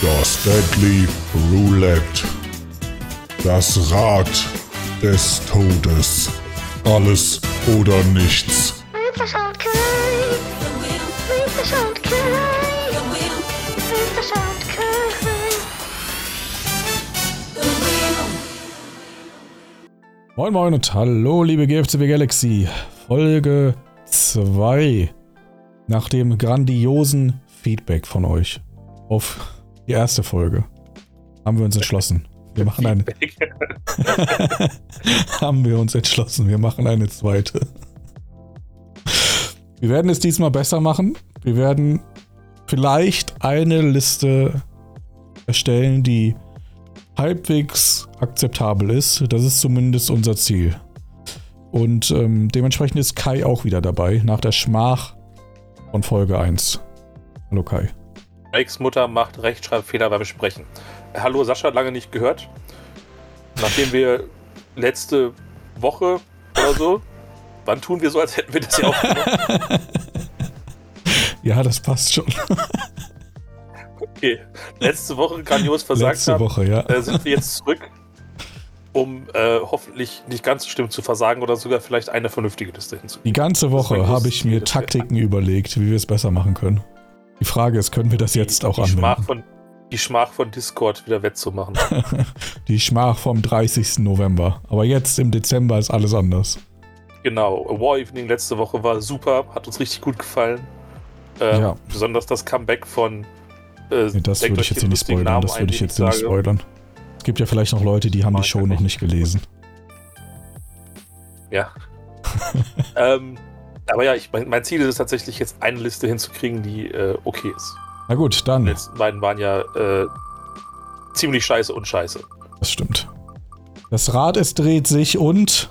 Das Deadly Roulette. Das Rad des Todes. Alles oder nichts. Moin Moin und hallo liebe GFCW Galaxy. Folge 2. Nach dem grandiosen Feedback von euch auf die erste Folge haben wir uns entschlossen. Wir machen eine. haben wir uns entschlossen. Wir machen eine zweite. Wir werden es diesmal besser machen. Wir werden vielleicht eine Liste erstellen, die halbwegs akzeptabel ist. Das ist zumindest unser Ziel. Und ähm, dementsprechend ist Kai auch wieder dabei, nach der Schmach von Folge 1. Hallo Kai. Mikes Mutter macht Rechtschreibfehler beim Sprechen. Hallo Sascha, lange nicht gehört. Nachdem wir letzte Woche oder so, wann tun wir so, als hätten wir das ja aufgenommen? Ja, das passt schon. Okay, letzte Woche grandios versagt Letzte haben, Woche, ja. äh, sind wir jetzt zurück, um äh, hoffentlich nicht ganz so schlimm zu versagen oder sogar vielleicht eine vernünftige Liste Die hinzugeben. ganze Woche habe ich mir Taktiken überlegt, wie wir es besser machen können. Die Frage ist, können wir das jetzt auch die Schmach, anwenden? von, die Schmach von Discord wieder wettzumachen. Die Schmach vom 30. November. Aber jetzt im Dezember ist alles anders. Genau, War Evening letzte Woche war super, hat uns richtig gut gefallen. Ähm, Ja. Besonders das Comeback von. Äh, Nee, das würde ich jetzt nicht spoilern. Namen Das würde ich jetzt nicht spoilern. Es gibt ja vielleicht noch Leute, die haben die Mag Show ich noch nicht nicht. gelesen. Ja. ähm, aber ja, ich, mein, mein Ziel ist es tatsächlich, jetzt eine Liste hinzukriegen, die äh, okay ist. Na gut, Die dann. letzten beiden waren ja äh, ziemlich scheiße und scheiße. Das stimmt. Das Rad, es dreht sich und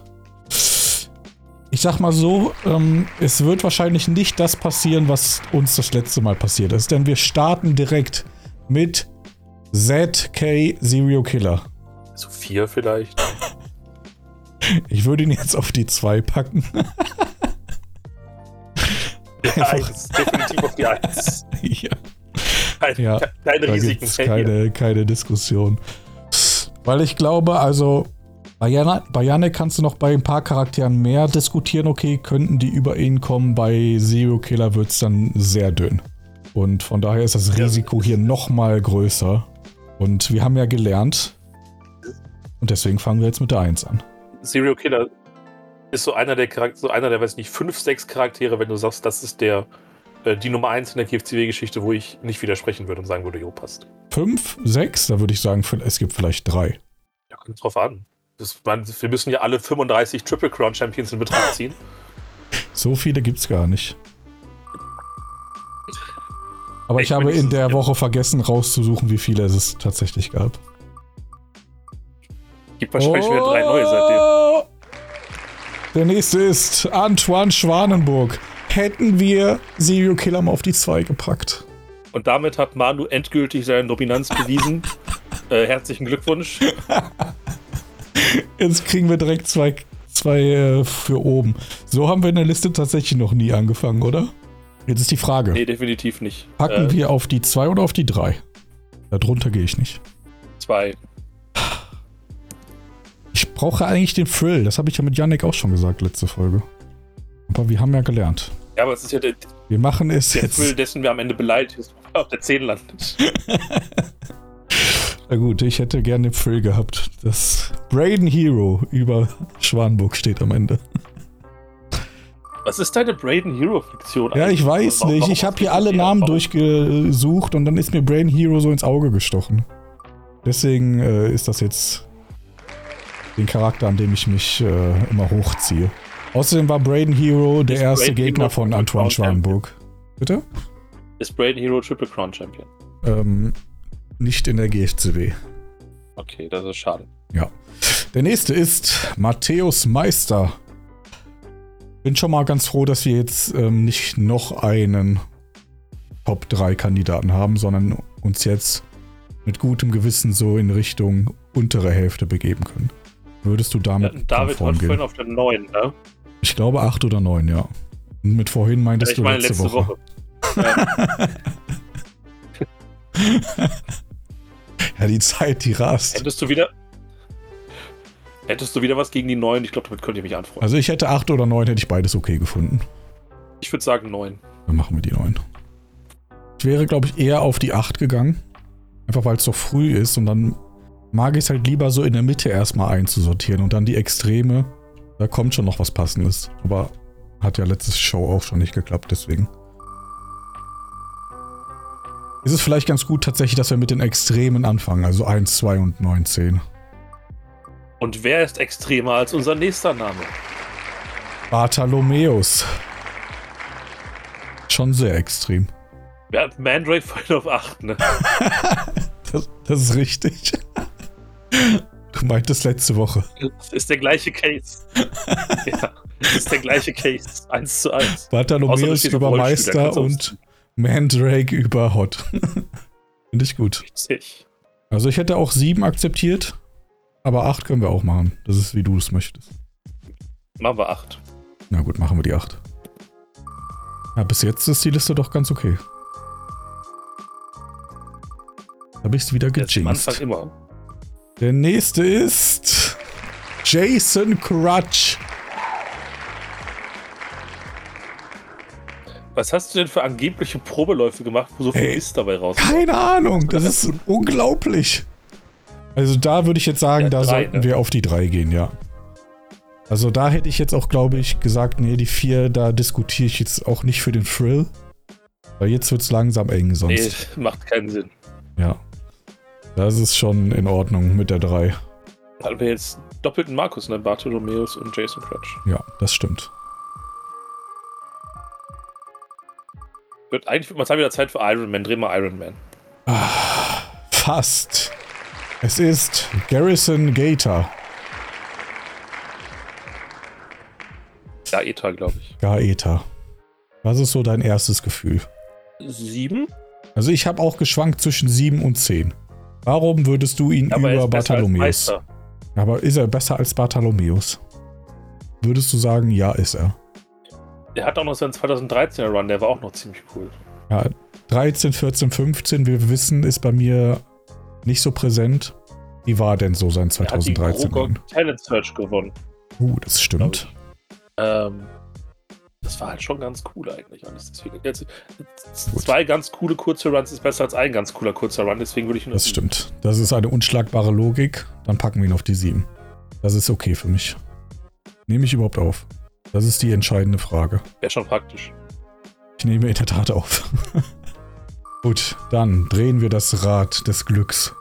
ich sag mal so, ähm, es wird wahrscheinlich nicht das passieren, was uns das letzte Mal passiert ist, denn wir starten direkt mit ZK Serial Killer. So vier vielleicht. Ich würde ihn jetzt auf die 2 packen. Einfach- Eins, definitiv auf die Eins. ja, Keine, Ja, keine Risiken. keine, keine Diskussion. Weil ich glaube, also bei, Yannick kannst du noch bei ein paar Charakteren mehr diskutieren, okay, könnten die über ihn kommen. Bei Zero Killer wird es dann sehr dünn. Und von daher ist das. Risiko hier noch mal größer. Und wir haben ja gelernt. Und deswegen fangen wir jetzt mit der 1 an. Serial Killer ist so einer der Charakter, so einer der, weiß nicht, fünf, sechs Charaktere, wenn du sagst, das ist der äh, die Nummer eins in der GFCW-Geschichte, wo ich nicht widersprechen würde und sagen würde, jo, passt. 5, 6, da würde ich sagen, es gibt vielleicht drei. Ja, kommt drauf an. Das, man, wir müssen ja alle 35 Triple Crown Champions in Betracht ziehen. So viele gibt's gar nicht. Aber ich, Ich habe in der. Woche vergessen rauszusuchen, wie viele es tatsächlich gab. Gibt wahrscheinlich wieder drei neue seitdem. Der nächste ist Antoine Schwanenburg. Hätten wir Serial Killer mal auf die 2 gepackt. Und damit hat Manu endgültig seine Dominanz bewiesen. äh, herzlichen Glückwunsch. Jetzt kriegen wir direkt zwei, zwei äh, für oben. So haben wir in der Liste tatsächlich noch nie angefangen, oder? Jetzt ist die Frage. Nee, definitiv nicht. Packen äh, wir auf die 2 oder auf die 3? Darunter gehe ich nicht. 2 brauche eigentlich den Thrill. Das habe ich ja mit Yannick auch schon gesagt, letzte Folge. Aber wir haben ja gelernt. Ja, aber es ist ja der, Wir machen es der jetzt. Thrill, dessen wir am Ende beleidigt ist, auf der 10 landet. Na gut, ich hätte gerne den Thrill gehabt. Das Braden Hero über Schwanburg steht am Ende. Was ist deine Braden Hero-Fiktion Ja, ich weiß Warum- nicht. warum Ich habe hier alle Namen Erfahrung? durchgesucht und dann ist mir Braden Hero so ins Auge gestochen. Deswegen äh, ist das jetzt den Charakter, an dem ich mich äh, immer hochziehe. Außerdem war Braden Hero der Ist erste Braden Gegner Hero von Antoine? Schwanburg. Bitte? Ist Braden Hero Triple Crown Champion? Ähm, nicht in der GFCW. Okay, das ist schade. Ja. Der nächste ist Matthäus Meister. Bin schon mal ganz froh, dass wir jetzt ähm, nicht noch einen Top 3 Kandidaten haben, sondern uns jetzt mit gutem Gewissen so in Richtung untere Hälfte begeben können. Würdest du Ja, damit David war konform vorhin auf der 9, ne? Ich glaube 8 oder 9, ja. Und mit vorhin meintest ich du meine letzte, letzte Woche. Woche. Ja. Ja, die Zeit, die rast. Hättest du wieder. Hättest du wieder was gegen die neuen? Ich glaube, damit könnt ihr mich anfreunden. Also ich hätte 8 oder 9, hätte ich beides okay gefunden. Ich würde sagen neun. Dann machen wir die 9. Ich wäre, glaube ich, eher auf die 8 gegangen. Einfach weil es so früh ist und dann mag ich es halt lieber so in der Mitte erstmal einzusortieren und dann die Extreme. Da kommt schon noch was Passendes. Aber hat ja letztes Show auch schon nicht geklappt, deswegen. Ist es vielleicht ganz gut tatsächlich, dass wir mit den Extremen anfangen, also 1, 2 und 9, 10. Und wer ist extremer als unser nächster Name? Bartholomäus. Schon sehr extrem. Hat Mandrake vorhin auf 8, ne? Das, das ist richtig. Du meintest letzte Woche. Das ist der gleiche Case. ja, das ist der gleiche Case. 1 zu 1. Außer du Bartholomäus über Meister und Mandrake über Hot. Finde ich gut. Richtig. Also ich hätte auch 7 akzeptiert, aber 8 können wir auch machen. Das ist, wie du es möchtest. Machen wir 8. Na gut, machen wir die 8. Ja, bis jetzt ist die Liste doch ganz okay. Habe ich es wieder ist am Anfang gejinxt. immer. Der nächste ist Jason Crutch. Was hast du denn für angebliche Probeläufe gemacht, wo so viel Ey, Mist dabei raus? Keine Ahnung, das ist unglaublich. Also da würde ich jetzt sagen, Ja, da drei, sollten ne? wir auf die 3 gehen, ja. Also da hätte ich jetzt auch, glaube ich, gesagt, nee, die 4, da diskutiere ich jetzt auch nicht für den Thrill. Weil jetzt wird es langsam eng Nee, sonst. macht keinen Sinn. Ja. Das ist schon in Ordnung mit der 3. Hatten wir jetzt doppelten Markus, ne? Bartholomäus und Jason Crutch. Ja, das stimmt. Wird eigentlich wird mal Zeit wieder Zeit für Iron Man. Dreh mal Iron Man. Fast. Es ist Garrison Gator. Ja, ETA, glaube ich. Gaeta. Was ist so dein erstes Gefühl? Sieben? Also ich habe auch geschwankt zwischen 7 und 10. Warum würdest du ihn Aber er über Bartholomäus? Aber ist er besser als Bartholomäus? Würdest du sagen, ja, ist er. Der hat auch noch seinen 2013er Run, der war auch noch ziemlich cool. Ja, 13, 14, 15, wir wissen, ist bei mir nicht so präsent. Wie war denn so sein Er hat die 2013? Talent Search gewonnen. Uh, das stimmt. Ähm, das war halt schon ganz cool eigentlich. Und deswegen, jetzt, zwei ganz coole kurze Runs ist besser als ein ganz cooler kurzer Run, deswegen würde ich ihn Das stimmt. Das ist eine unschlagbare Logik. Dann packen wir ihn auf die 7. Das ist okay für mich. Nehme ich überhaupt auf? Das ist die entscheidende Frage. Wäre schon praktisch. Ich nehme in der Tat auf. Gut, dann drehen wir das Rad des Glücks.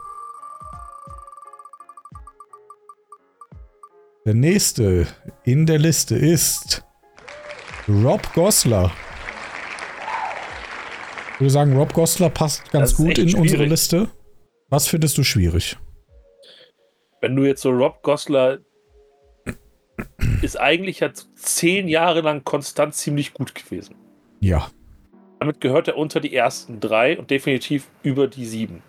Der nächste in der Liste ist Rob Gosler. Ich würde sagen, Rob Gosler passt ganz gut in unsere schwierig. Liste. Was findest du schwierig? Wenn du jetzt so Rob Gosler ist eigentlich ja zehn Jahre lang konstant ziemlich gut gewesen. Ja, Damit gehört er unter die ersten drei und definitiv über die sieben.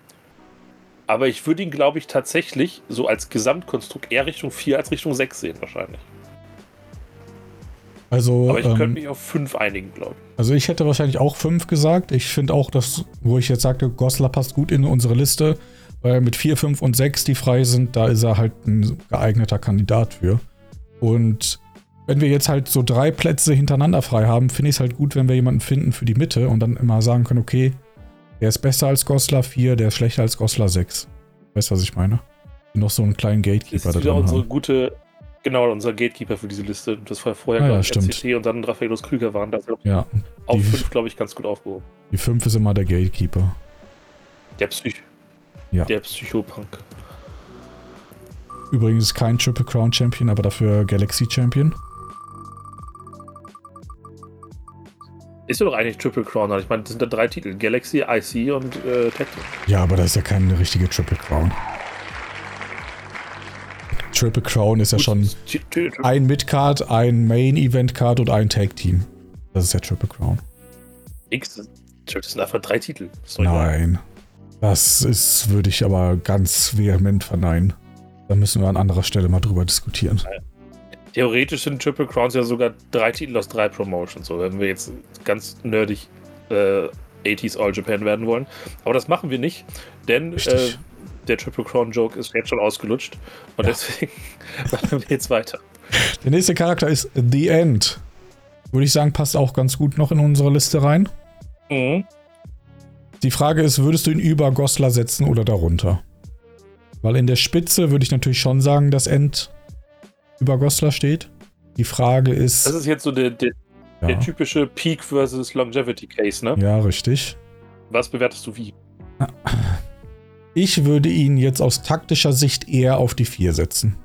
Aber ich würde ihn, glaube ich, tatsächlich so als Gesamtkonstrukt eher Richtung 4 als Richtung 6 sehen, wahrscheinlich. Also, Aber ich könnte ähm, mich auf 5 einigen, glaube ich. also ich hätte wahrscheinlich auch 5 gesagt. Ich finde auch, dass, wo ich jetzt sagte, Goslar passt gut in unsere Liste, weil mit 4, 5 und 6, die frei sind, da ist er halt ein geeigneter Kandidat für. Und wenn wir jetzt halt so drei Plätze hintereinander frei haben, finde ich es halt gut, wenn wir jemanden finden für die Mitte und dann immer sagen können, okay, der ist besser als Goslar 4, der ist schlechter als Goslar 6. Weißt du, was ich meine? Noch so einen kleinen Das Gatekeeper ist da wieder drin unsere haben. gute, genau, unser Gatekeeper für diese Liste. Das war vorher, Ah, ja, glaube ich, und dann Raffaelos Krüger waren. Da Ja, auf die, 5, glaube ich, ganz gut aufgehoben. die 5 ist immer der Gatekeeper. Der Psych. Ja. Der Psychopunk. Übrigens kein Triple Crown Champion, aber dafür Galaxy Champion. Ist ja doch eigentlich Triple Crown. Ich meine, das sind da drei Titel: Galaxy, IC und äh, Team. Ja, aber das ist ja keine richtige Triple Crown. Triple Crown ist ja schon ein Midcard, ein Main Event Card und ein Tag Team. Das ist ja Triple Crown. X. Das sind einfach drei Titel. Egal. Nein. Das ist, würde ich aber ganz vehement verneinen. Da müssen wir an anderer Stelle mal drüber diskutieren. Theoretisch sind Triple Crowns ja sogar drei Titel aus drei Promotions. So, wenn wir jetzt ganz nerdig äh, 80s All Japan werden wollen. Aber das machen wir nicht, denn äh. Der Triple Crown Joke ist jetzt schon ausgelutscht. Und deswegen machen wir jetzt weiter. Der nächste Charakter ist The End. Würde ich sagen, passt auch ganz gut noch in unsere Liste rein. Mhm. Die Frage ist, würdest du ihn über Goslar setzen oder darunter? Weil in der Spitze würde ich natürlich schon sagen, dass End über Goslar steht. Die Frage ist. Das ist jetzt so der, der, ja, der typische Peak versus Longevity Case, ne? ja, richtig. Was bewertest du wie? Ich würde ihn jetzt aus taktischer Sicht eher auf die 4 setzen.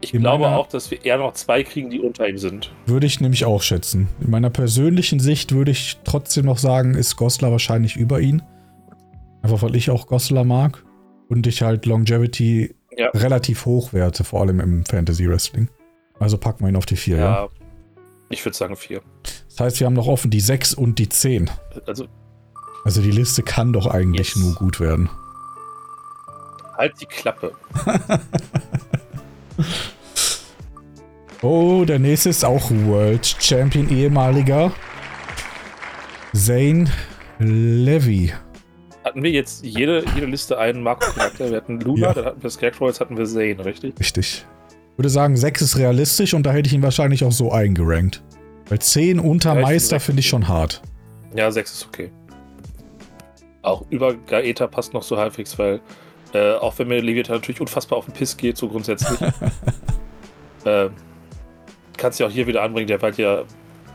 Ich In glaube meiner- auch, dass wir eher noch zwei kriegen, die unter ihm sind. Würde ich nämlich auch schätzen. In meiner persönlichen Sicht würde ich trotzdem noch sagen, ist Goslar wahrscheinlich über ihn. Einfach weil ich auch Goslar mag und ich halt Longevity Ja. relativ hoch werte, vor allem im Fantasy Wrestling. Also packen wir ihn auf die 4, ja. Ja. Ich würde sagen vier. Das heißt, wir haben noch offen die 6 und die 10. Also Also die Liste kann doch eigentlich Yes. nur gut werden. Halt die Klappe. Oh, der nächste ist auch World Champion, ehemaliger Zane Levy. Hatten wir jetzt jede, jede Liste einen Marco-Charakter? Wir hatten Luna, Ja. dann hatten wir Scarecrow, jetzt hatten wir Zane, richtig? Richtig. Ich würde sagen, 6 ist realistisch und da hätte ich ihn wahrscheinlich auch so eingerankt. Weil 10 unter Ja, Meister finde ich schon hart. Ja, sechs ist okay. Auch über Gaeta passt noch so halbwegs, weil äh, auch wenn mir Leviathan natürlich unfassbar auf den Piss geht, so grundsätzlich, äh, kannst du ja auch hier wieder anbringen, der hat ja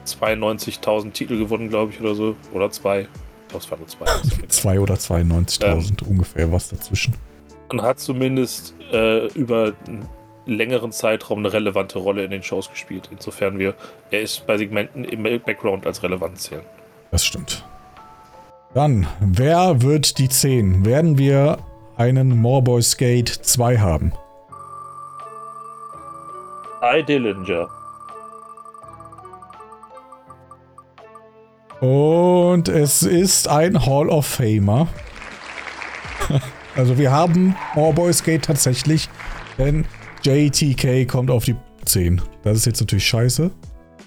92.000 Titel gewonnen, glaube ich, oder so. Oder zwei. Ich glaube, es waren nur zwei. 2 oder 92.000 Ähm. ungefähr was dazwischen. Und hat zumindest äh, über einen längeren Zeitraum eine relevante Rolle in den Shows gespielt. Insofern wir, er ist bei Segmenten im Background als relevant zählen. Das stimmt. Dann, wer wird die 10? Werden wir einen Moreboy Skate 2 haben? I Dillinger. Und es ist ein Hall of Famer. Also wir haben Moreboy Skate tatsächlich, denn JTK kommt auf die 10. Das ist jetzt natürlich scheiße.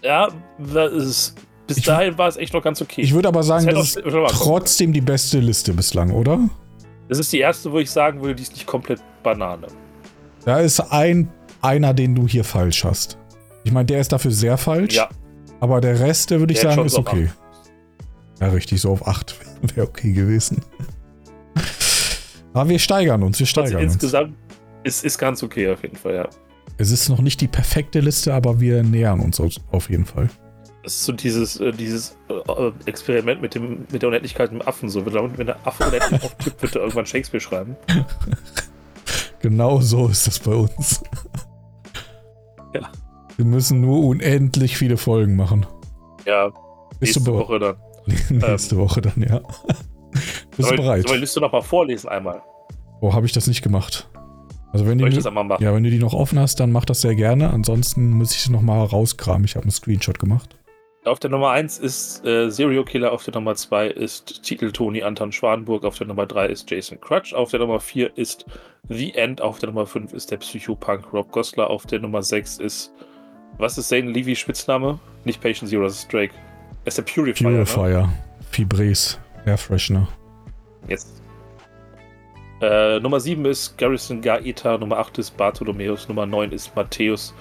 Ja, das ist, bis Ich- dahin war es echt noch ganz okay. Ich würde aber sagen, Das das ist trotzdem die beste Liste bislang, oder? Das ist die erste, wo ich sagen würde, die ist nicht komplett Banane. Da ist ein einer, den du hier falsch hast. Ich meine, der ist dafür sehr falsch. Ja, Aber der Rest, der würde ich Der sagen, ist okay. Ja, richtig, so auf 8 wäre okay gewesen. Aber wir steigern uns, wir also steigern uns. insgesamt ist, ist ganz okay auf jeden Fall, ja. Es ist noch nicht die perfekte Liste, aber wir nähern uns auf jeden Fall. Ist so dieses, äh, dieses äh, Experiment mit, dem, mit der Unendlichkeit im Affen. So, wenn wenn der Affe unendlich auftippt, wird er irgendwann Shakespeare schreiben. Genau so ist das bei uns. Ja. Wir müssen nur unendlich viele Folgen machen. Ja, Bist nächste du Woche dann. Nächste Woche dann, ja. Bist Soll, du bereit? soll die Liste noch mal vorlesen einmal? Oh, habe ich das nicht gemacht. Also wenn Soll ich du, das einmal machen? ja, wenn du die noch offen hast, dann mach das sehr gerne. Ansonsten muss ich sie noch mal rauskramen. Ich habe einen Screenshot gemacht. Auf der Nummer 1 ist äh, Serial Killer, auf der Nummer 2 ist Titel Toni Anton Schwanburg, auf der Nummer 3 ist Jason Crutch, auf der Nummer 4 ist The End, auf der Nummer 5 ist der Psychopunk Rob Gosler, auf der Nummer 6 ist. Was ist Zane Levy Spitzname? Nicht Patient Zero, das ist Drake. Er ist der Purifier. Ne? Purifier, Fibres, Air Freshener. Yes. Äh, Nummer 7 ist Garrison Gaeta, Nummer 8 ist Bartholomäus, Nummer 9 ist Matthäus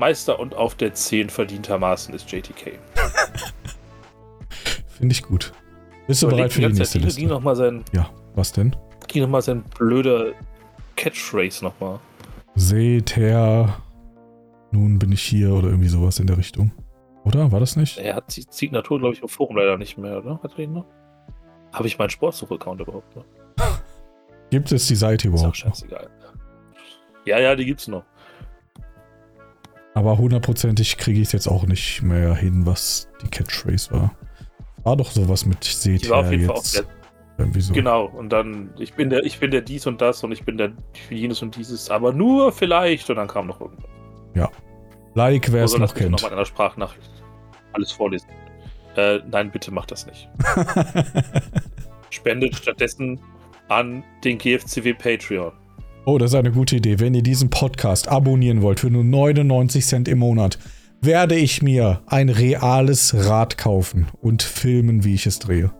Meister und auf der 10 verdientermaßen ist JTK. Finde ich gut. Bist du bereit für die nächste Liste? noch mal sein, Ja, was denn? ging noch mal sein blöder Catchphrase nochmal. Seht her, nun bin ich hier oder irgendwie sowas in der Richtung. Oder? War das nicht? Er hat die Signatur, glaube ich, im Forum leider nicht mehr, oder? Hat er ihn noch? Habe ich meinen Sportsuch-Account überhaupt noch? Gibt es die Seite Ist auch überhaupt noch? scheißegal. Ja, ja, die gibt's noch. Aber hundertprozentig kriege ich es jetzt auch nicht mehr hin, was die Catchphrase war. War doch sowas mit Seht Die war auf jeden Fall auch jetzt. Irgendwie so. Genau, und dann, ich bin der, ich bin der dies und das und ich bin der jenes und dieses, aber nur vielleicht und dann kam noch irgendwas. Like, wer es Oder noch lass mich kennt. Nochmal in einer Sprachnachricht alles vorlesen. Äh, nein, bitte macht das nicht. Spendet stattdessen an den GFCW Patreon. Oh, das ist eine gute Idee. Wenn ihr diesen Podcast abonnieren wollt für nur 99 Cent im Monat, werde ich mir ein reales Rad kaufen und filmen, wie ich es drehe.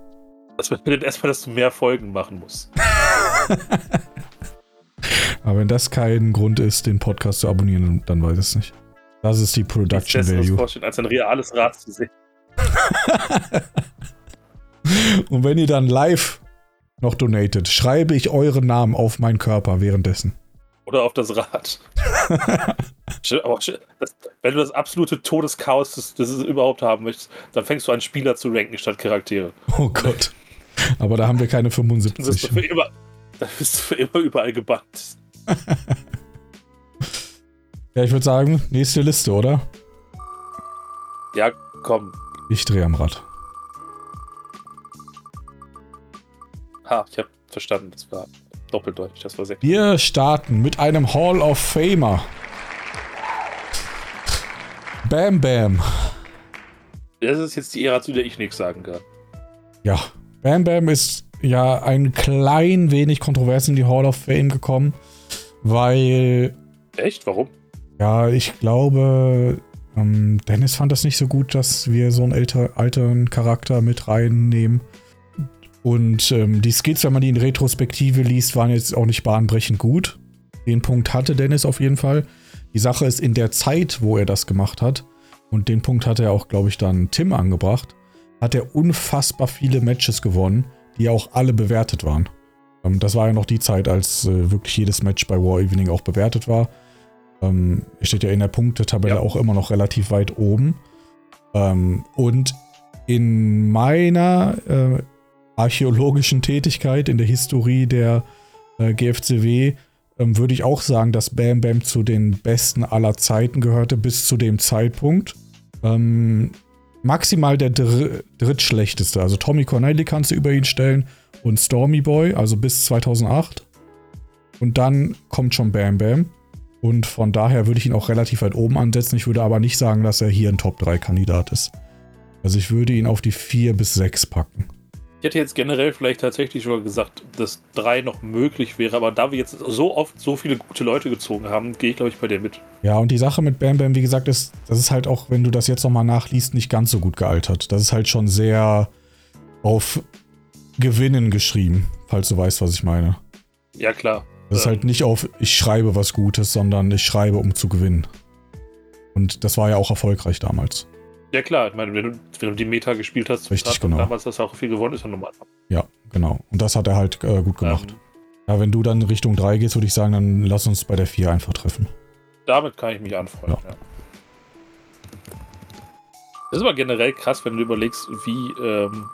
Das bedeutet erstmal, dass du mehr Folgen machen musst. Aber wenn das kein Grund ist, den Podcast zu abonnieren, dann weiß ich es nicht. Das ist die Production Value. vorstellen, als ein reales Rad zu sehen. Und wenn ihr dann live noch donatet, schreibe ich euren Namen auf meinen Körper währenddessen. Oder auf das Rad. Wenn du das absolute Todeschaos, das, das überhaupt haben möchtest, dann fängst du an, Spieler zu ranken statt Charaktere. Oh Gott. Aber da haben wir keine Dann bist du 75. für immer, dann bist du für immer überall gebannt. Ja, ich würde sagen, nächste Liste, oder? Ja, komm. Ich drehe am Rad. Ha, ich habe verstanden, das war doppeldeutig, das war sehr Wir starten mit einem Hall of Famer. Bam Bam. Das ist jetzt die Ära, zu der ich nichts sagen kann. Ja, Bam Bam ist ja ein klein wenig kontrovers in die Hall of Fame gekommen, weil, Echt? Warum? ja, ich glaube, ähm, Dennis fand das nicht so gut, dass wir so einen älter, alten Charakter mit reinnehmen. Und ähm, die Skills, wenn man die in Retrospektive liest, waren jetzt auch nicht bahnbrechend gut. Den Punkt hatte Dennis auf jeden Fall. Die Sache ist, in der Zeit, wo er das gemacht hat, und den Punkt hat er auch, glaube ich, dann Tim angebracht, hat er unfassbar viele Matches gewonnen, die auch alle bewertet waren. Ähm, das war ja noch die Zeit, als äh, wirklich jedes Match bei War Evening auch bewertet war. Ähm, er steht ja in der Punktetabelle Ja. auch immer noch relativ weit oben. Ähm, und in meiner äh, archäologischen Tätigkeit, in der Historie der äh, GFCW, ähm, würde ich auch sagen, dass Bam Bam zu den besten aller Zeiten gehörte, bis zu dem Zeitpunkt. Ähm, maximal der dr drittschlechteste. Also Tommy Cornelli kannst du über ihn stellen und Stormy Boy, also bis 2008. Und dann kommt schon Bam Bam. Und von daher würde ich ihn auch relativ weit oben ansetzen. Ich würde aber nicht sagen, dass er hier ein Top-3-Kandidat ist. Also ich würde ihn auf die 4 bis 6 packen. Ich hätte jetzt generell vielleicht tatsächlich schon gesagt, dass drei noch möglich wäre, aber da wir jetzt so oft so viele gute Leute gezogen haben, gehe ich, glaube ich, bei dir mit. Ja, und die Sache mit Bam Bam, wie gesagt, ist, das ist halt auch, wenn du das jetzt nochmal nachliest, nicht ganz so gut gealtert. Das ist halt schon sehr auf Gewinnen geschrieben, falls du weißt, was ich meine. Ja, klar. Das ist halt nicht auf, ich schreibe was Gutes, sondern ich schreibe, um zu gewinnen. Und das war ja auch erfolgreich damals. Ja, klar. Ich meine, wenn du, wenn du die Meta gespielt hast, Richtig, genau. damals hast du auch viel gewonnen, ist ja normal. Ja, genau. Und das hat er halt äh, gut gemacht. Ähm, Ja, wenn du dann Richtung 3 gehst, würde ich sagen, dann lass uns bei der 4 einfach treffen. damit kann ich mich anfreunden, Ja. ja. Das ist aber generell krass, wenn du überlegst, wie, ähm,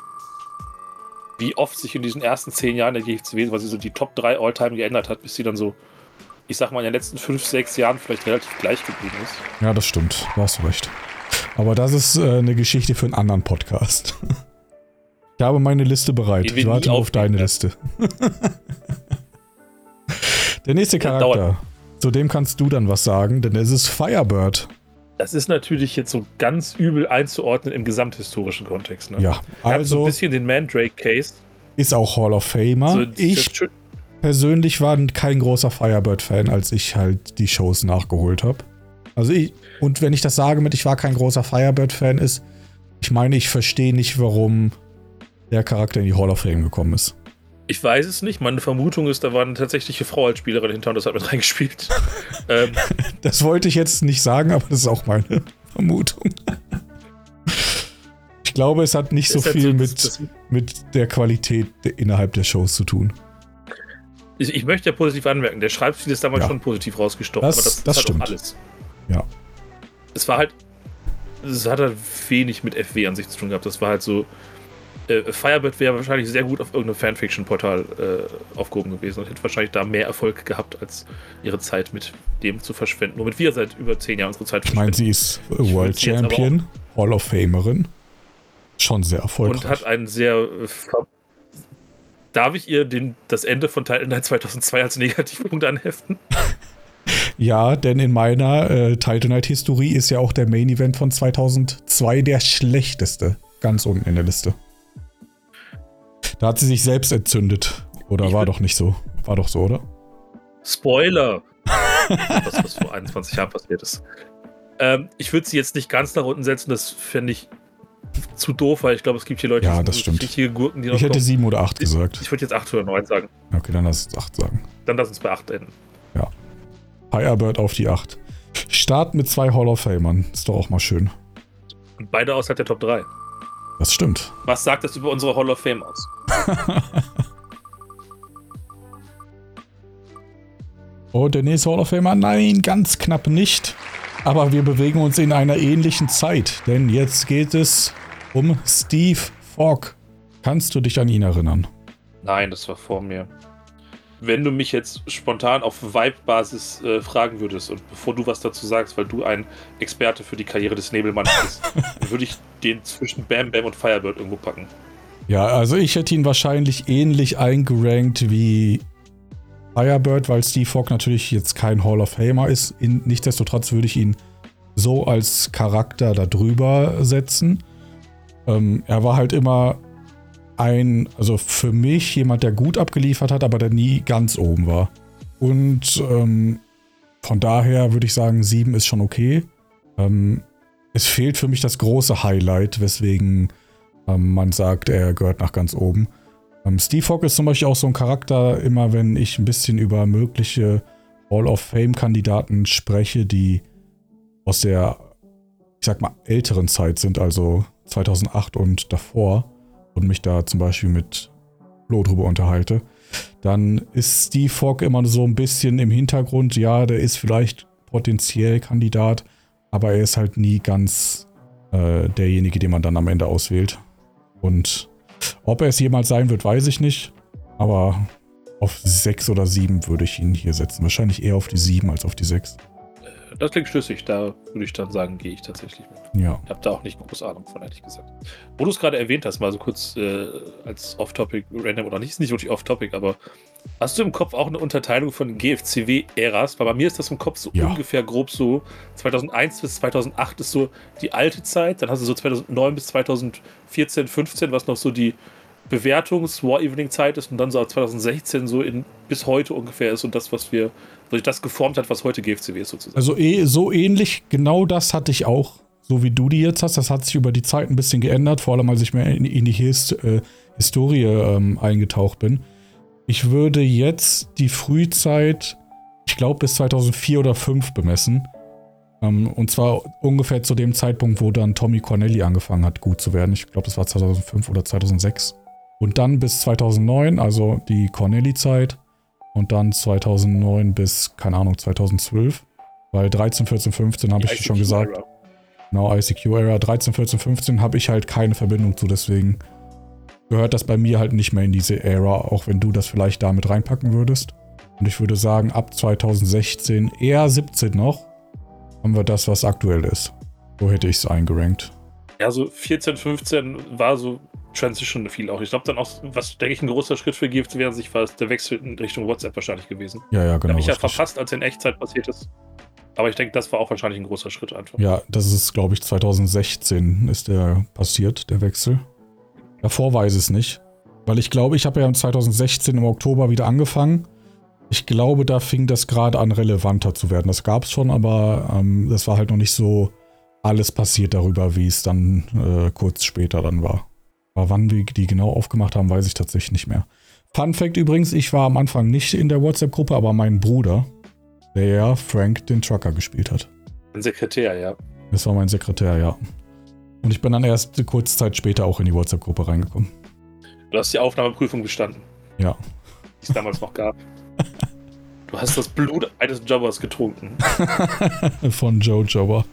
wie oft sich in diesen ersten zehn Jahren der GFCW, was sie so die Top 3 All-Time geändert hat, bis sie dann so, ich sag mal, in den letzten fünf, sechs Jahren vielleicht relativ gleich geblieben ist. Ja, das stimmt. Da hast du recht. Aber das ist äh, eine Geschichte für einen anderen Podcast. Ich habe meine Liste bereit. Ich warte auf deine werden. Liste. Der nächste Charakter. Zu dem kannst du dann was sagen, denn es ist Firebird. Das ist natürlich jetzt so ganz übel einzuordnen im gesamthistorischen Kontext. Ne? Ja, Er hat so ein also bisschen den Mandrake-Case. ist auch Hall of Famer. So, ich persönlich war kein großer Firebird-Fan, als ich halt die Shows nachgeholt habe. Also ich, und wenn ich das sage mit, ich war kein großer Firebird-Fan, ist, ich meine, ich verstehe nicht, warum der Charakter in die Hall of Fame gekommen ist. Ich weiß es nicht. Meine Vermutung ist, da war eine tatsächliche Frau als Spielerin hinter und das hat mit reingespielt. ähm, Das wollte ich jetzt nicht sagen, aber das ist auch meine Vermutung. Ich glaube, es hat nicht so ist halt viel das- mit, das- mit der Qualität innerhalb der Shows zu tun. ich, ich möchte ja positiv anmerken, der Schreibstil ist damals Ja. schon positiv rausgestochen, Das- aber das, das ist halt stimmt. auch alles. Ja. Es war halt, es hat halt wenig mit FW an sich zu tun gehabt. Das war halt so, äh, Firebird wäre wahrscheinlich sehr gut auf irgendeinem Fanfiction-Portal äh, aufgehoben gewesen und hätte wahrscheinlich da mehr Erfolg gehabt, als ihre Zeit mit dem zu verschwenden. Womit wir seit über zehn Jahren unsere Zeit Ich meine, sie ist World Champion, Hall of Famerin. Schon sehr erfolgreich. und hat einen sehr. Äh, Darf ich ihr den, das Ende von Titan Knight 2002 als Negativpunkt anheften? Ja, denn in meiner äh, Title Night Historie ist ja auch der Main Event von 2002 der schlechteste. Ganz unten in der Liste. Da hat sie sich selbst entzündet. Oder Ich war doch nicht so? War doch so, oder? Spoiler! das, was vor 21 Jahren passiert ist. Ähm, ich würde sie jetzt nicht ganz nach unten setzen, das fände ich zu doof, weil ich glaube, es gibt hier Leute, Ja, die das stimmt. richtige Gurken, die noch Ich hätte kommen. sieben oder acht gesagt. Ich würde jetzt 8 oder 9 sagen. Okay, dann lass es acht sagen. Dann lass uns bei 8 enden. Firebird auf die 8. Start mit zwei Hall of Famern. Ist doch auch mal schön. Und beide außerhalb der Top 3. Das stimmt. Was sagt das über unsere Hall of Fame aus? Und der nächste Hall of Famer? Nein, ganz knapp nicht. Aber wir bewegen uns in einer ähnlichen Zeit. Denn jetzt geht es um Steve Fogg. Kannst du dich an ihn erinnern? Nein, das war vor mir. Wenn du mich jetzt spontan auf Vibe-Basis äh, fragen würdest und bevor du was dazu sagst, weil du ein Experte für die Karriere des Nebelmanns bist, würde ich den zwischen Bam Bam und Firebird irgendwo packen. Ja, also ich hätte ihn wahrscheinlich ähnlich eingerankt wie Firebird, weil Steve Fogg natürlich jetzt kein Hall of Famer ist. In, nichtsdestotrotz würde ich ihn so als Charakter da drüber setzen. Ähm, er war halt immer ein, also für mich jemand, der gut abgeliefert hat, aber der nie ganz oben war. Und ähm, von daher würde ich sagen, 7 ist schon okay. Ähm, es fehlt für mich das große Highlight, weswegen ähm, man sagt, er gehört nach ganz oben. Ähm, Steve Fogg ist zum Beispiel auch so ein Charakter, immer wenn ich ein bisschen über mögliche Hall of Fame-Kandidaten spreche, die aus der, ich sag mal, älteren Zeit sind, also 2008 und davor, und mich da zum Beispiel mit Flo drüber unterhalte, dann ist Steve Fogg immer so ein bisschen im Hintergrund. Ja, der ist vielleicht potenziell Kandidat, aber er ist halt nie ganz äh, derjenige, den man dann am Ende auswählt. Und ob er es jemals sein wird, weiß ich nicht. Aber auf 6 oder 7 würde ich ihn hier setzen. Wahrscheinlich eher auf die 7 als auf die 6. Das klingt schlüssig, da würde ich dann sagen, gehe ich tatsächlich mit. Ja. Ich habe da auch nicht groß Ahnung von, ehrlich gesagt. Wo du es gerade erwähnt hast, mal so kurz äh, als Off-Topic, random oder nicht, ist nicht wirklich Off-Topic, aber hast du im Kopf auch eine Unterteilung von GFCW-Äras? Weil bei mir ist das im Kopf so Ja. ungefähr grob so 2001 bis 2008 ist so die alte Zeit, dann hast du so 2009 bis 2014, 15, was noch so die Bewertungs-War-Evening-Zeit ist und dann so ab 2016 so in bis heute ungefähr ist und das, was wir, was sich das geformt hat, was heute GFCW ist sozusagen. Also eh, so ähnlich, genau das hatte ich auch, so wie du die jetzt hast. Das hat sich über die Zeit ein bisschen geändert, vor allem als ich mehr in, in die Hist äh, Historie ähm, eingetaucht bin. Ich würde jetzt die Frühzeit, ich glaube bis 2004 oder 2005 bemessen. Ähm, und zwar ungefähr zu dem Zeitpunkt, wo dann Tommy Cornelli angefangen hat, gut zu werden. Ich glaube, das war 2005 oder 2006. Und dann bis 2009, also die Cornelli-Zeit. Und dann 2009 bis, keine Ahnung, 2012. Weil 13, 14, 15 habe ich schon gesagt. Genau, ICQ-Era. 13, 14, 15 habe ich halt keine Verbindung zu, deswegen gehört das bei mir halt nicht mehr in diese Ära, auch wenn du das vielleicht damit reinpacken würdest. Und ich würde sagen, ab 2016, eher 17 noch, haben wir das, was aktuell ist. So hätte ich es eingerankt. Ja, so 14, 15 war so Transition viel auch. Ich glaube dann auch, was denke ich ein großer Schritt für GFC an sich war, der Wechsel in Richtung WhatsApp wahrscheinlich gewesen. Ja, ja, genau. Habe ich ja verpasst, als in Echtzeit passiert ist. Aber ich denke, das war auch wahrscheinlich ein großer Schritt einfach. Ja, das ist, glaube ich, 2016 ist der passiert, der Wechsel. Davor weiß ich es nicht. Weil ich glaube, ich habe ja 2016 im Oktober wieder angefangen. Ich glaube, da fing das gerade an, relevanter zu werden. Das gab es schon, aber ähm, das war halt noch nicht so alles passiert darüber, wie es dann äh, kurz später dann war. Aber wann wir die genau aufgemacht haben, weiß ich tatsächlich nicht mehr. Fun Fact übrigens, ich war am Anfang nicht in der WhatsApp-Gruppe, aber mein Bruder, der ja Frank den Trucker gespielt hat. Ein Sekretär, ja. Das war mein Sekretär, ja. Und ich bin dann erst kurze Zeit später auch in die WhatsApp-Gruppe reingekommen. Du hast die Aufnahmeprüfung bestanden, Ja. die es damals noch gab. Du hast das Blut eines Jobbers getrunken. Von Joe Jobber.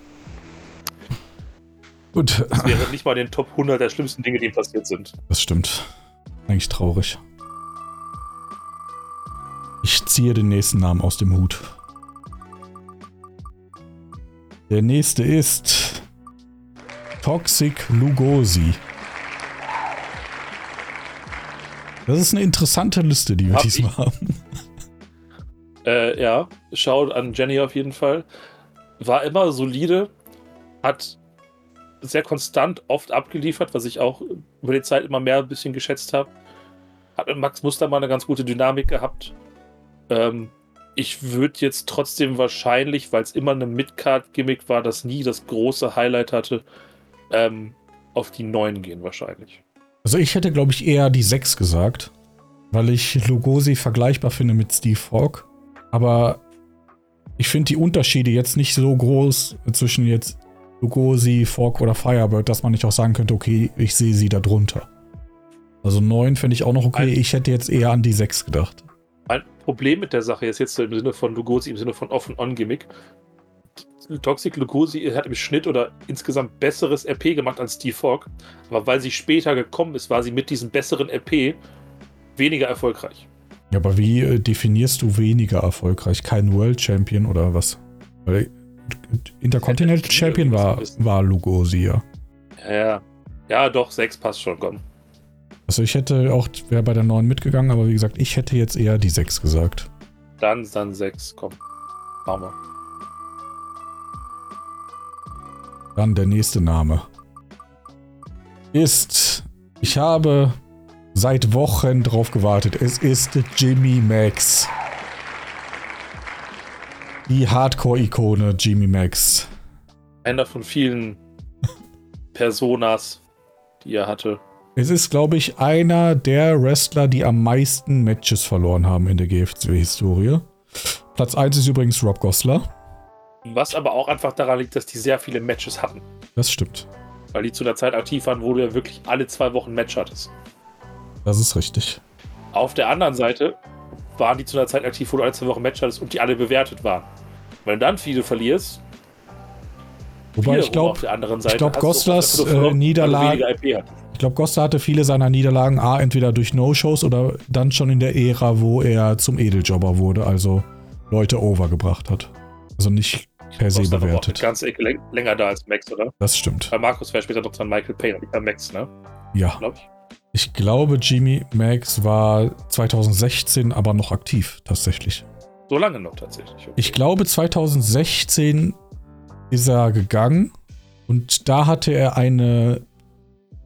Gut, Das wäre nicht mal den Top 100 der schlimmsten Dinge, die ihm passiert sind. das stimmt. Eigentlich traurig. Ich ziehe den nächsten Namen aus dem Hut. Der nächste ist Toxic Lugosi. Das ist eine interessante Liste, die wir Hab diesmal ich. haben. Äh, ja, schaut an Jenny auf jeden Fall. War immer solide, hat sehr konstant oft abgeliefert, was ich auch über die Zeit immer mehr ein bisschen geschätzt habe. Hat mit Max Mustermann eine ganz gute Dynamik gehabt. Ähm, ich würde jetzt trotzdem wahrscheinlich, weil es immer eine Midcard-Gimmick war, das nie das große Highlight hatte, ähm, auf die 9 gehen wahrscheinlich. Also ich hätte, glaube ich, eher die 6 gesagt, weil ich Lugosi vergleichbar finde mit Steve Fogg. Aber ich finde die Unterschiede jetzt nicht so groß zwischen jetzt Lugosi, Fork oder Firebird, dass man nicht auch sagen könnte, okay, ich sehe sie da drunter. Also 9 finde ich auch noch okay. Ein- Ich hätte jetzt eher an die 6 gedacht. Ein Problem mit der Sache ist jetzt so im Sinne von Lugosi, im Sinne von Off-and-On-Gimmick. Toxic Lugosi hat im Schnitt oder insgesamt besseres RP gemacht als Steve Fogg. Aber weil sie später gekommen ist, war sie mit diesem besseren RP weniger erfolgreich. Ja, aber wie äh, definierst du weniger erfolgreich? Kein World Champion oder was? Weil Intercontinental Champion war, war Lugosi, ja. Ja, ja. Ja, doch, 6 passt schon, komm. Also ich hätte auch, wäre bei der 9 mitgegangen, aber wie gesagt, ich hätte jetzt eher die 6 gesagt. Dann, dann 6, komm. Machen wir. Dann der nächste Name. Ist, ich habe seit Wochen drauf gewartet. Es ist Jimmy Max. Die Hardcore-Ikone Jimmy Max. Einer von vielen Personas, die er hatte. Es ist, glaube ich, einer der Wrestler, die am meisten Matches verloren haben in der GFC-Historie. Platz 1 ist übrigens Rob Gosler. Was aber auch einfach daran liegt, dass die sehr viele Matches hatten. Das stimmt. Weil die zu einer Zeit aktiv waren, wo du ja wirklich alle zwei Wochen ein Match hattest. Das ist richtig. Auf der anderen Seite waren die zu einer Zeit aktiv, wo du alle zwei Wochen ein Match hattest und die alle bewertet waren. Wenn du dann viele verlierst, Wobei ich glaube, glaub, einfach nur verloren, äh, Niederlage-. Ich glaube, Costa hatte viele seiner Niederlagen A, entweder durch No-Shows oder dann schon in der Ära, wo er zum Edeljobber wurde, also Leute overgebracht hat. Also nicht per se eine bewertet. läng- länger da als Max, oder? Das stimmt. Bei Markus wäre später noch dann Michael Payne, nicht bei Max, ne? Ja. Glaube ich. Ich glaube, Jimmy Max war 2016 aber noch aktiv, tatsächlich. So lange noch tatsächlich. Okay. Ich glaube, 2016 ist er gegangen und da hatte er eine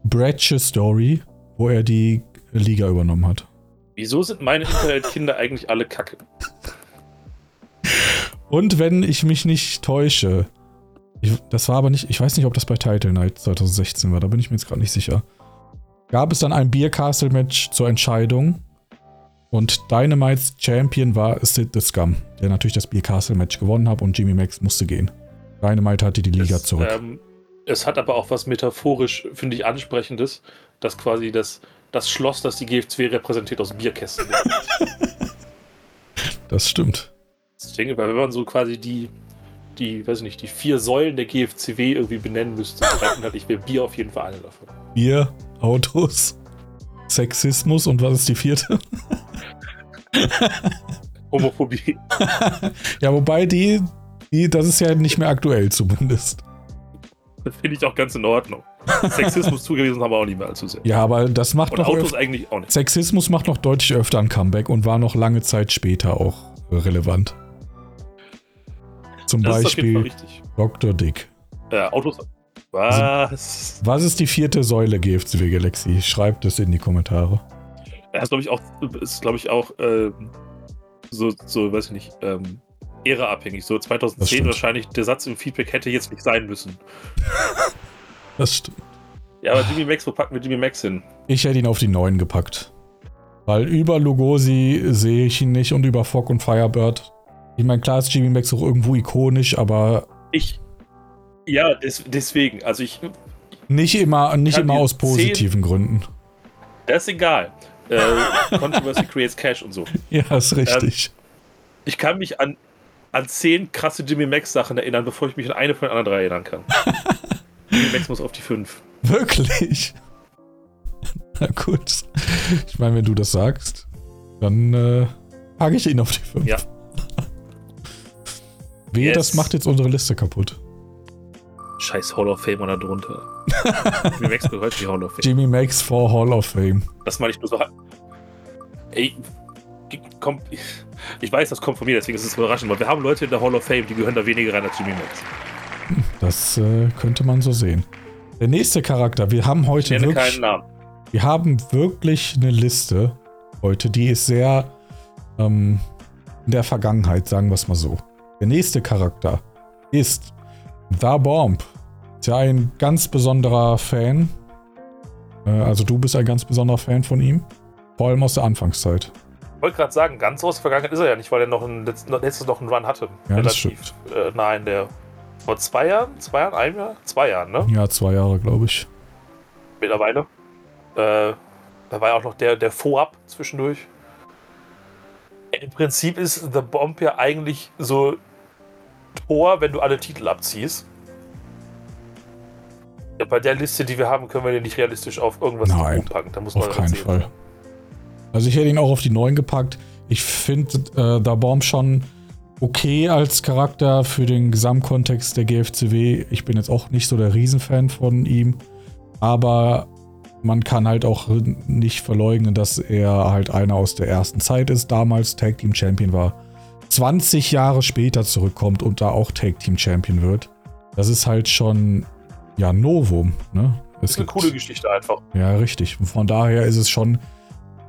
Bradshaw-Story, wo er die Liga übernommen hat. Wieso sind meine Internetkinder eigentlich alle kacke? Und wenn ich mich nicht täusche, ich, das war aber nicht, ich weiß nicht, ob das bei Title Night 2016 war, da bin ich mir jetzt gerade nicht sicher. Gab es dann ein Beer Castle Match zur Entscheidung und Dynamites Champion war Sid the Scum, der natürlich das Beer Castle Match gewonnen hat und Jimmy Max musste gehen. Dynamite hatte die Liga es, zurück. Ähm, es hat aber auch was metaphorisch, finde ich, ansprechendes, dass quasi das, das Schloss, das die GF2 repräsentiert, aus Bierkästen. Das stimmt. Deswegen, weil wenn man so quasi die, die, weiß ich nicht, die vier Säulen der GFCW irgendwie benennen müsste, dann halt ich wäre Bier auf jeden Fall eine davon. Bier, Autos, Sexismus und was ist die vierte? Homophobie. Ja, wobei die, die, das ist ja nicht mehr aktuell zumindest. Das finde ich auch ganz in Ordnung. Sexismus zugewiesen haben wir auch nicht mehr allzu sehr. Ja, aber das macht Und noch Autos eigentlich auch nicht. Sexismus macht noch deutlich öfter ein Comeback und war noch lange Zeit später auch äh, relevant. Zum Das Beispiel richtig. Dr. Dick. Äh, Autos. Was? Was ist die vierte Säule GFCW Galaxy? Schreibt es in die Kommentare. Das ist, glaube ich, auch, ist, glaube ich, auch ähm, so, so, weiß ich nicht, ähm, Ära-abhängig. So Das 2010 stimmt. wahrscheinlich der Satz im Feedback hätte jetzt nicht sein müssen. Das stimmt. Ja, aber Jimmy Max, wo packen wir Jimmy Max hin? Ich hätte ihn auf die 9 gepackt. Weil über Lugosi sehe ich ihn nicht und über Fogg und Firebird. Ich meine, klar ist Jimmy Max auch irgendwo ikonisch, aber Ich. Ja, des, deswegen. Also ich. nicht immer, nicht immer aus positiven Gründen. Das ist egal. Äh, Controversy creates Cash und so. Ja, ist richtig. Ich kann mich an, an zehn krasse Jimmy Max Sachen erinnern, bevor ich mich an eine von den anderen drei erinnern kann. Jimmy Max muss auf die fünf. Wirklich? Na gut. Ich meine, wenn du das sagst, dann äh, packe ich ihn auf die 5. Ja. Wehe, Yes. das macht jetzt unsere Liste kaputt. Scheiß Hall of Fame da drunter. Jimmy Max gehört die Hall of Fame. Jimmy Makes for Hall of Fame. Das meine ich nur so. Ey, kommt. Ich weiß, das kommt von mir, deswegen ist es überraschend, weil wir haben Leute in der Hall of Fame, die gehören da weniger rein als Jimmy Max. Das äh, könnte man so sehen. Der nächste Charakter, wir haben Ich heute nenne wirklich, keinen Namen. wir haben wirklich eine Liste heute, die ist sehr ähm, in der Vergangenheit, sagen wir es mal so. Der nächste Charakter ist The Bomb. Ist ja ein ganz besonderer Fan. Äh, also du bist ein ganz besonderer Fan von ihm. Vor allem aus der Anfangszeit. Ich wollte gerade sagen, ganz aus der Vergangenheit ist er ja nicht, weil er noch ein, letztes noch einen Run hatte. Ja, das Relativ äh, nah in der. Vor zwei Jahren? Zwei Jahren? Einem Jahr? Zwei Jahren, ne? Ja, zwei Jahre, glaube ich. Mittlerweile. Äh, da war ja auch noch der, der Vorab zwischendurch. Im Prinzip ist The Bomb ja eigentlich so Tor, wenn du alle Titel abziehst. Ja, bei der Liste, die wir haben, können wir den nicht realistisch auf irgendwas Nein, packen. Da muss man Auf keinen sehen. Fall. Also ich hätte ihn auch auf die 9 gepackt. Ich finde äh, Da Bomb schon okay als Charakter für den Gesamtkontext der GFCW. Ich bin jetzt auch nicht so der Riesenfan von ihm. Aber man kann halt auch nicht verleugnen, dass er halt einer aus der ersten Zeit ist, damals Tag Team Champion war. 20 Jahre später zurückkommt und da auch Tag Team Champion wird. Das ist halt schon, ja, Novum. Ne? Es ist eine coole Geschichte einfach. ja, richtig. Von daher ist es schon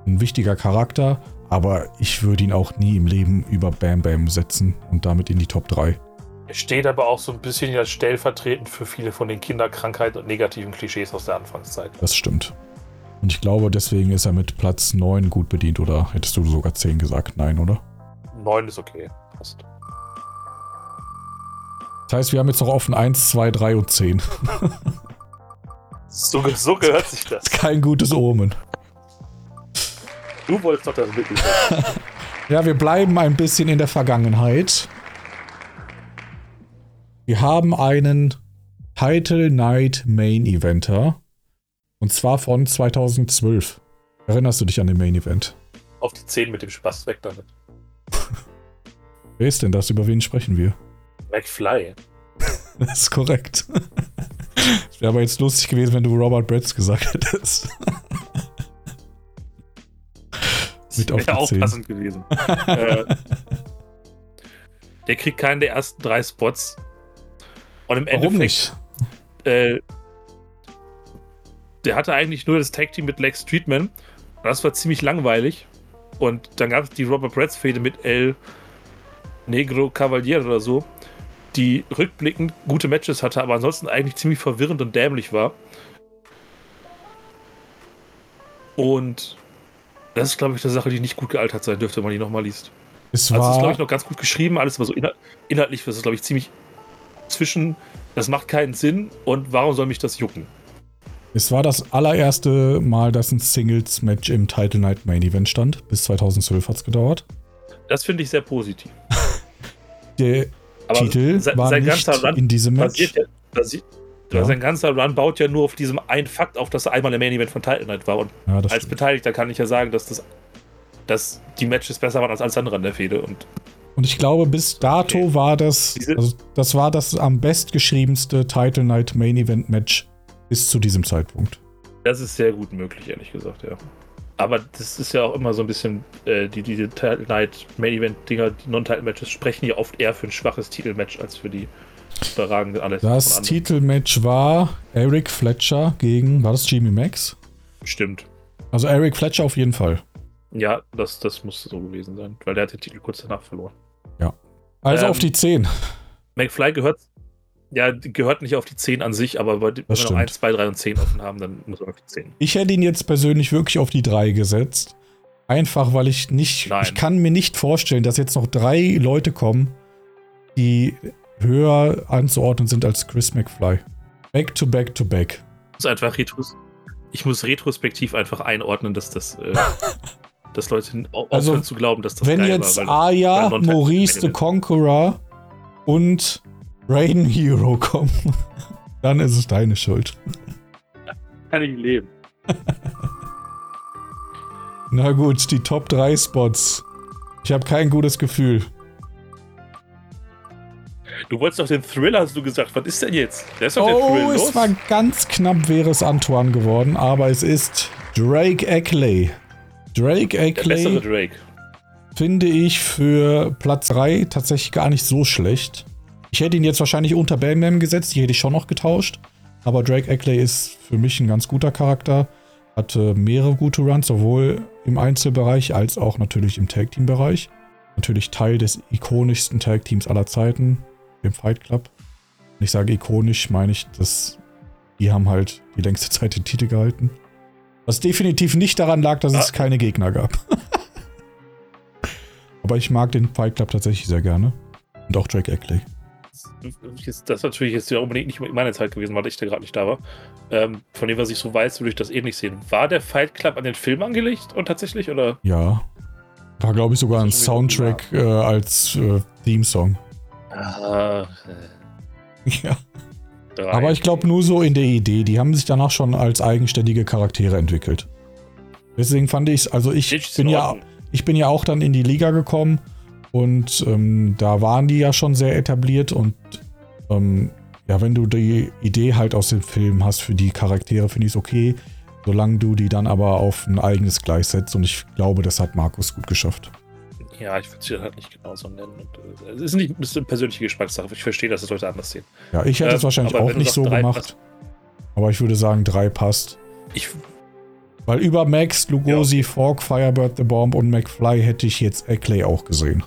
ein wichtiger Charakter, aber ich würde ihn auch nie im Leben über Bam Bam setzen und damit in die Top 3. Er steht aber auch so ein bisschen als stellvertretend für viele von den Kinderkrankheiten und negativen Klischees aus der Anfangszeit. Das stimmt. Und ich glaube, deswegen ist er mit Platz 9 gut bedient, oder hättest du sogar 10 gesagt? Nein, oder? Neun ist okay. Passt. Das heißt, wir haben jetzt noch offen 1, 2, 3 und 10. So, so gehört sich das. Kein gutes Omen. Du wolltest doch das Mittel. Ja, wir bleiben ein bisschen in der Vergangenheit. Wir haben einen Title Night Main Eventer. Und zwar von 2012. Erinnerst du dich an den Main Event? Auf die 10 mit dem Spaß weg damit. Wer ist denn das? Über wen sprechen wir? McFly. Das ist korrekt. Es wäre aber jetzt lustig gewesen, wenn du Robert Bretz gesagt hättest. Mit auf Wäre auch 10. passend gewesen. äh, der kriegt keinen der ersten drei Spots. Und im Warum Endeffekt, nicht? Äh, der hatte eigentlich nur das Tag Team mit Lex Treatment. Das war ziemlich langweilig. Und dann gab es die Robert Bretz Fehde mit El Negro Cavalier oder so, die rückblickend gute Matches hatte, aber ansonsten eigentlich ziemlich verwirrend und dämlich war. Und das ist, glaube ich, eine Sache, die nicht gut gealtert sein dürfte, wenn man die nochmal liest. Es Also es ist, glaube war, ich, noch ganz gut geschrieben, alles aber so inhal inhaltlich ist es, glaube ich, ziemlich zwischen, das macht keinen Sinn und warum soll mich das jucken? es war das allererste Mal, dass ein Singles-Match im Title Night Main Event stand. Bis 2012 hat es gedauert. Das finde ich sehr positiv. Der Aber Titel se- war sein nicht ganzer Run in diesem Match. basiert ja, basiert, Ja. Sein ganzer Run baut ja nur auf diesem einen Fakt auf, dass er einmal im Main Event von Title Night war. Und Ja, als stimmt. Beteiligter kann ich ja sagen, dass, das, dass die Matches besser waren als alles andere an der Fehde. Und Und ich glaube, bis dato Okay. war das, also das war das am bestgeschriebenste Title Night Main Event Match bis zu diesem Zeitpunkt. das ist sehr gut möglich, ehrlich gesagt, ja. Aber das ist ja auch immer so ein bisschen, äh, die, diese Title Night Main Event Dinger, die Non-Title-Matches sprechen ja oft eher für ein schwaches Titelmatch als für die überragenden alles. Das. Titelmatch war Eric Fletcher gegen, war das Jimmy Max? Stimmt. Also Eric Fletcher auf jeden Fall. Ja, das, das muss so gewesen sein, weil der hat den Titel kurz danach verloren. Also Ähm, auf die 10. McFly gehört, ja, gehört nicht auf die 10 an sich, aber wenn wir noch stimmt. 1, 2, 3 und 10 offen haben, dann muss er auf die 10. Ich hätte ihn jetzt persönlich wirklich auf die 3 gesetzt. Einfach, weil ich nicht, Nein. ich kann mir nicht vorstellen, dass jetzt noch drei Leute kommen, die höher anzuordnen sind als Chris McFly. Back to back to back. Ich muss einfach retros ich muss retrospektiv einfach einordnen, dass das, äh, dass Leute au- Also, aufhören zu glauben, dass das Wenn jetzt war. Aya, Maurice the. Conqueror und Rain Hero kommen, dann ist es deine Schuld. kann ich leben. Na gut, die Top 3 Spots. Ich habe kein gutes Gefühl. Du wolltest doch den Thriller, hast du gesagt. Was ist denn jetzt? Der ist doch der Oh, Thrill es war ganz knapp, wäre es Antoine geworden, aber es ist Drake Ackley. Drake der bessere Drake. finde ich für Platz 3 tatsächlich gar nicht so schlecht. Ich hätte ihn jetzt wahrscheinlich unter Bam Bam gesetzt, die hätte ich schon noch getauscht. Aber Drake Ackley ist für mich ein ganz guter Charakter. Hatte mehrere gute Runs, sowohl im Einzelbereich als auch natürlich im Tag Team Bereich. Natürlich Teil des ikonischsten Tag Teams aller Zeiten, dem Fight Club. Wenn ich sage ikonisch, meine ich, dass die haben halt die längste Zeit den Titel gehalten. Was definitiv nicht daran lag, dass es Ah. keine Gegner gab. Aber ich mag den Fight Club tatsächlich sehr gerne. Und auch Drake Eckley. Das ist natürlich jetzt ja unbedingt nicht meine Zeit gewesen, weil ich da gerade nicht da war. Ähm, von dem, was ich so weiß, würde ich das ähnlich sehen. War der Fight Club an den Film angelegt und tatsächlich? Oder? Ja. War, glaube ich, sogar ein Soundtrack äh, als äh, Theme-Song. Ah, Ja. drei. Aber ich glaube nur so in der Idee. Die haben sich danach schon als eigenständige Charaktere entwickelt. Deswegen fand ich also ich bin in ja, ich bin ja auch dann in die Liga gekommen und ähm, da waren die ja schon sehr etabliert und ähm, ja, wenn du die Idee halt aus dem Film hast für die Charaktere, finde ich es okay, solange du die dann aber auf ein eigenes Gleis setzt und ich glaube, das hat Markus gut geschafft. Ja, ich würde sie halt nicht genauso nennen. Und, äh, Es ist nicht ist eine persönliche Geschmackssache. Ich verstehe, dass das Leute anders sehen. Ja, ich hätte es Ähm, wahrscheinlich auch nicht so gemacht, passt- aber ich würde sagen, drei passt. Ich, Weil über Max, Lugosi, Fork, Firebird, The Bomb und McFly hätte ich jetzt Eckley auch gesehen.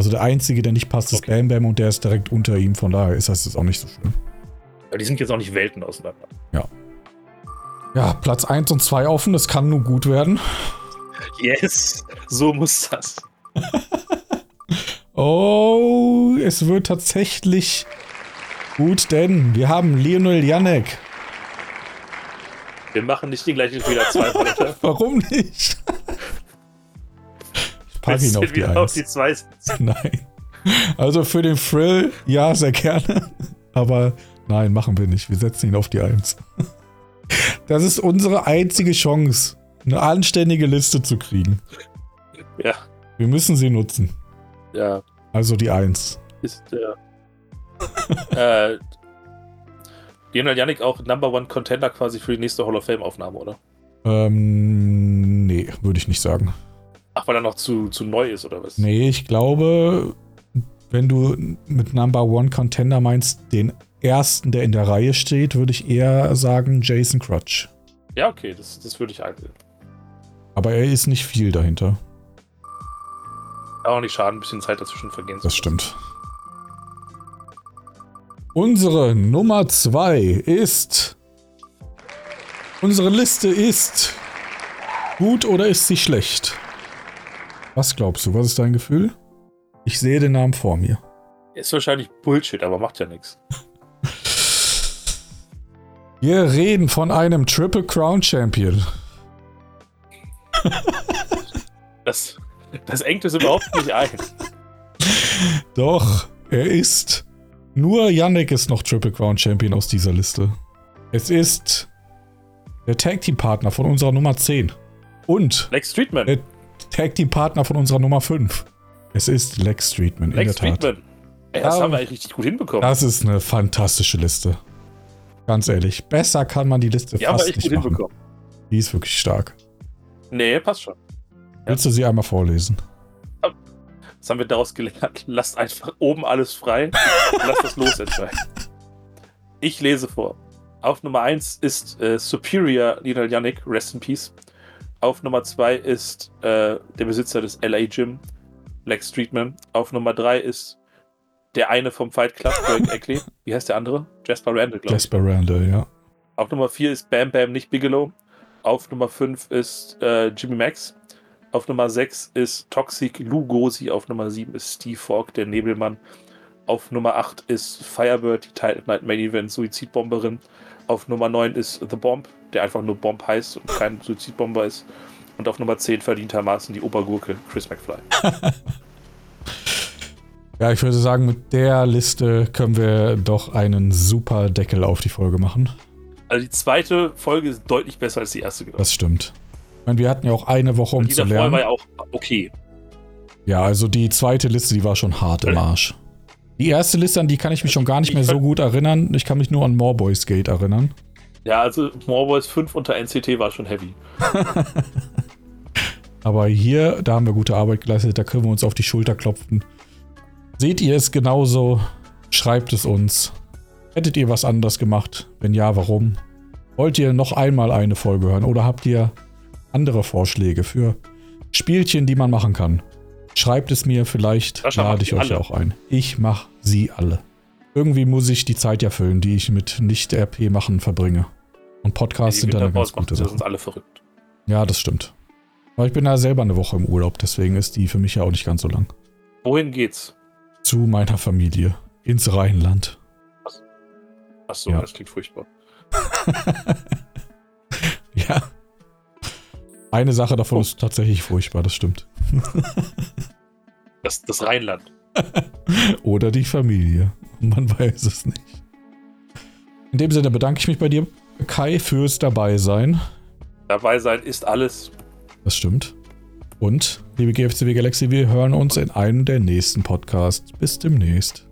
Also der einzige, der nicht passt, ist Okay. Bam Bam und der ist direkt unter ihm, von daher ist das jetzt auch nicht so schlimm. die sind jetzt auch nicht Welten auseinander. Ja, Platz 1 und 2 offen, das kann nur gut werden. Yes, so muss das. Oh, es wird tatsächlich gut, denn wir haben Lionel Janek. Wir machen nicht die gleichen Fehler zweimal. Warum nicht? Ich packe ihn auf die wieder auf 1. die zwei. Nein. Also für den Thrill, ja, sehr gerne. Aber nein, machen wir nicht. Wir setzen ihn auf die 1. Das ist unsere einzige Chance, eine anständige Liste zu kriegen. Ja, Wir müssen sie nutzen. ja, Also die 1. ist der. äh, Lionel Yannick auch Number One Contender quasi für die nächste Hall of Fame Aufnahme, oder? Ähm, nee, würde ich nicht sagen. Ach, weil er noch zu, zu neu ist, oder was? Nee, ich glaube, wenn du mit Number One Contender meinst, den ersten, der in der Reihe steht, würde ich eher sagen Jason Crutch. Ja, okay, das, das würde ich einsehen. Aber er ist nicht viel dahinter. Auch nicht schaden, ein bisschen Zeit dazwischen vergehen zu Das stimmt. Unsere Nummer 2 ist. Unsere Liste ist. Gut oder ist sie schlecht? Was glaubst du? Was ist dein Gefühl? Ich sehe den Namen vor mir. Ist wahrscheinlich Bullshit, aber macht ja nichts. Wir reden von einem Triple Crown Champion. Das, das engt es überhaupt nicht ein. Doch, er ist. Nur Yannick ist noch Triple Crown Champion aus dieser Liste. Es ist der Tag Team Partner von unserer Nummer 10. Und Lex Streetman. der Tag Team Partner von unserer Nummer 5. Es ist Lex Streetman, in Lex der Tat. Streetman. Ey, das Ja. haben wir eigentlich richtig gut hinbekommen. Das ist eine fantastische Liste. Ganz ehrlich, besser kann man die Liste Die haben wir fast echt nicht gut machen. hinbekommen. Die ist wirklich stark. Nee, passt schon. Willst du sie einmal vorlesen? Was haben wir daraus gelernt? Lasst einfach oben alles frei und lasst das los entscheiden. Ich lese vor. Auf Nummer 1 ist äh, Superior Lionel Yannick, Rest in Peace. Auf Nummer 2 ist äh, der Besitzer des LA Gym, Lex Streetman. Auf Nummer 3 ist der eine vom Fight Club, Greg Eckley. Wie heißt der andere? Jasper Randall, glaube ich. Jasper Randall, ja. Auf Nummer 4 ist Bam Bam, nicht Bigelow. Auf Nummer 5 ist äh, Jimmy Max. Auf Nummer 6 ist Toxic Lugosi. Auf Nummer 7 ist Steve Falk, der Nebelmann. Auf Nummer 8 ist Firebird, die Title Night Main Event Suizidbomberin. Auf Nummer 9 ist The Bomb, der einfach nur Bomb heißt und kein Suizidbomber ist. Und auf Nummer 10 verdientermaßen die Obergurke Chris McFly. Ja, ich würde sagen, mit der Liste können wir doch einen super Deckel auf die Folge machen. Also die zweite Folge ist deutlich besser als die erste geworden. Das stimmt. Ich meine, wir hatten ja auch eine Woche, um die zu davor lernen. war ja auch okay. Ja, also die zweite Liste, die war schon hart im Arsch. Die erste Liste, an die kann ich mich schon gar nicht mehr so gut erinnern. Ich kann mich nur an More Boys Gate erinnern. Ja, also More Boys 5 unter NCT war schon heavy. Aber hier, da haben wir gute Arbeit geleistet, da können wir uns auf die Schulter klopfen. Seht ihr es genauso? Schreibt es uns. Hättet ihr was anders gemacht? Wenn ja, warum? Wollt ihr noch einmal eine Folge hören oder habt ihr andere Vorschläge für Spielchen, die man machen kann? Schreibt es mir, vielleicht Sascha lade ich euch alle. auch ein. Ich mache sie alle. Irgendwie muss ich die Zeit ja füllen, die ich mit Nicht-RP machen verbringe. Und Podcasts Die sind dann eine ganz gute Sache. uns alle verrückt. Ja, das stimmt. Aber ich bin da selber eine Woche im Urlaub, deswegen ist die für mich ja auch nicht ganz so lang. Wohin geht's? Zu meiner Familie. Ins Rheinland. Achso, Ja. das klingt furchtbar. Ja. Eine Sache davon ist tatsächlich furchtbar, das stimmt. Das, das Rheinland. Oder die Familie. Man weiß es nicht. In dem Sinne bedanke ich mich bei dir, Kai, fürs Dabeisein. Dabei sein ist alles. Das stimmt. Und, liebe GFCW Galaxy, wir hören uns in einem der nächsten Podcasts. Bis demnächst.